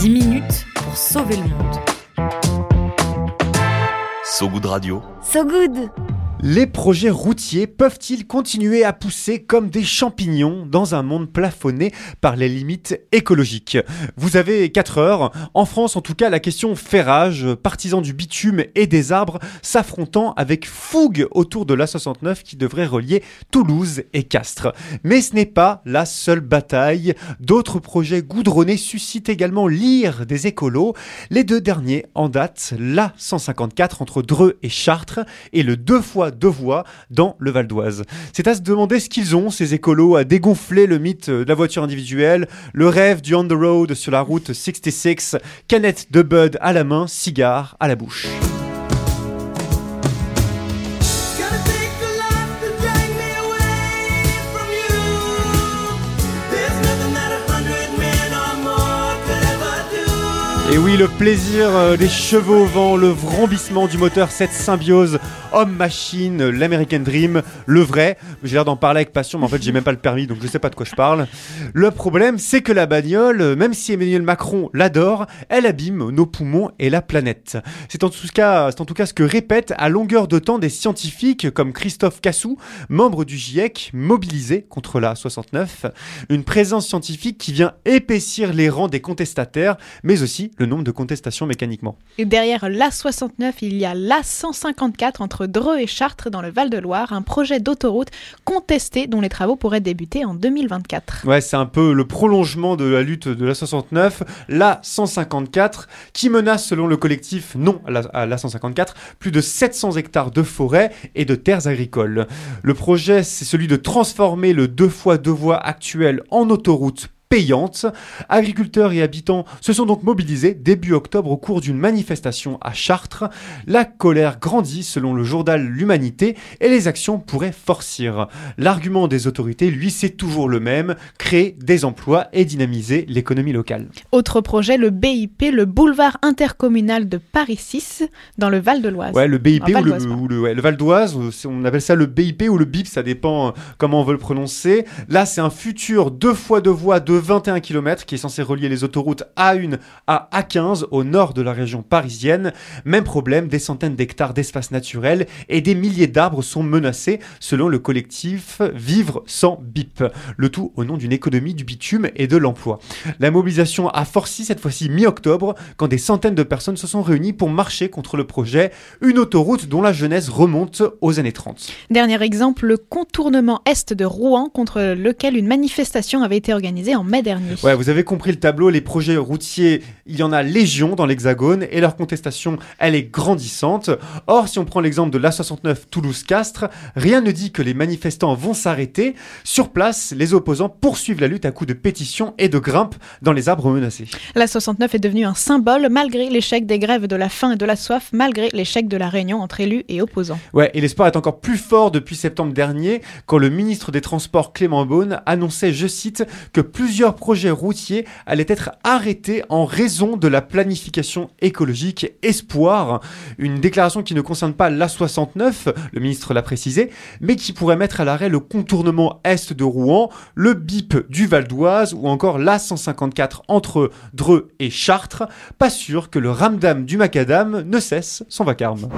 10 minutes pour sauver le monde. So Good Radio. So good Les projets routiers peuvent-ils continuer à pousser comme des champignons dans un monde plafonné par les limites écologiques? Vous avez 4 heures. En France, en tout cas, la question fait rage, partisans du bitume et des arbres s'affrontant avec fougue autour de l'A69 qui devrait relier Toulouse et Castres. Mais ce n'est pas la seule bataille. D'autres projets goudronnés suscitent également l'ire des écolos. Les deux derniers en date, l'A154 entre Dreux et Chartres et le deux fois deux voies dans le Val d'Oise. C'est à se demander ce qu'ils ont, ces écolos, à dégonfler le mythe de la voiture individuelle, le rêve du on the road sur la route 66, canette de Bud à la main, cigare à la bouche. Et oui, le plaisir euh, des chevaux au vent, le vrombissement du moteur, cette symbiose homme-machine, l'American Dream, le vrai. J'ai l'air d'en parler avec passion, mais en fait, j'ai même pas le permis, donc je sais pas de quoi je parle. Le problème, c'est que la bagnole, euh, même si Emmanuel Macron l'adore, elle abîme nos poumons et la planète. C'est en tout cas, c'est en tout cas ce que répètent à longueur de temps des scientifiques comme Christophe Cassou, membre du GIEC, mobilisé contre la 69. Une présence scientifique qui vient épaissir les rangs des contestataires, mais aussi le nombre de contestations mécaniquement. Et derrière l'A69, il y a l'A154 entre Dreux et Chartres dans le Val-de-Loire, un projet d'autoroute contesté dont les travaux pourraient débuter en 2024. Ouais, c'est un peu le prolongement de la lutte de la 69, la 154, qui menace, selon le collectif Non à la, à la 154, plus de 700 hectares de forêt et de terres agricoles. Le projet, c'est celui de transformer le deux fois deux voies actuel en autoroute payante. Agriculteurs et habitants se sont donc mobilisés début octobre au cours d'une manifestation à Chartres. La colère grandit selon le journal L'Humanité et les actions pourraient forcir. L'argument des autorités, lui, c'est toujours le même, créer des emplois et dynamiser l'économie locale. Autre projet, le BIP, le boulevard intercommunal de Paris 6 dans le Val-de-Loise. Ouais, le BIP ou le, Val ou le- ouais, le Val d'Oise, on appelle ça le BIP ou le BIP, ça dépend euh, comment on veut le prononcer. Là, c'est un futur deux fois deux voies de 21 km qui est censé relier les autoroutes A1 à A15 au nord de la région parisienne. Même problème, des centaines d'hectares d'espace naturel et des milliers d'arbres sont menacés selon le collectif Vivre sans BIP. Le tout au nom d'une économie du bitume et de l'emploi. La mobilisation a forci cette fois-ci mi-octobre quand des centaines de personnes se sont réunies pour marcher contre le projet, une autoroute dont la jeunesse remonte aux années 30. Dernier exemple, le contournement est de Rouen contre lequel une manifestation avait été organisée en mai dernier. Ouais, vous avez compris le tableau, les projets routiers, il y en a légion dans l'Hexagone et leur contestation, elle est grandissante. Or, si on prend l'exemple de l'A69 Toulouse-Castres, rien ne dit que les manifestants vont s'arrêter. Sur place, les opposants poursuivent la lutte à coups de pétitions et de grimpes dans les arbres menacés. La 69 est devenue un symbole malgré l'échec des grèves de la faim et de la soif, malgré l'échec de la réunion entre élus et opposants. Ouais, et l'espoir est encore plus fort depuis septembre dernier, quand le ministre des Transports Clément Beaune annonçait, je cite, que plusieurs projets routiers allaient être arrêtés en raison de la planification écologique Espoir. Une déclaration qui ne concerne pas l'A69, le ministre l'a précisé, mais qui pourrait mettre à l'arrêt le contournement est de Rouen, le BIP du Val d'Oise ou encore l'A154 entre Dreux et Chartres. Pas sûr que le ramdam du macadam ne cesse son vacarme.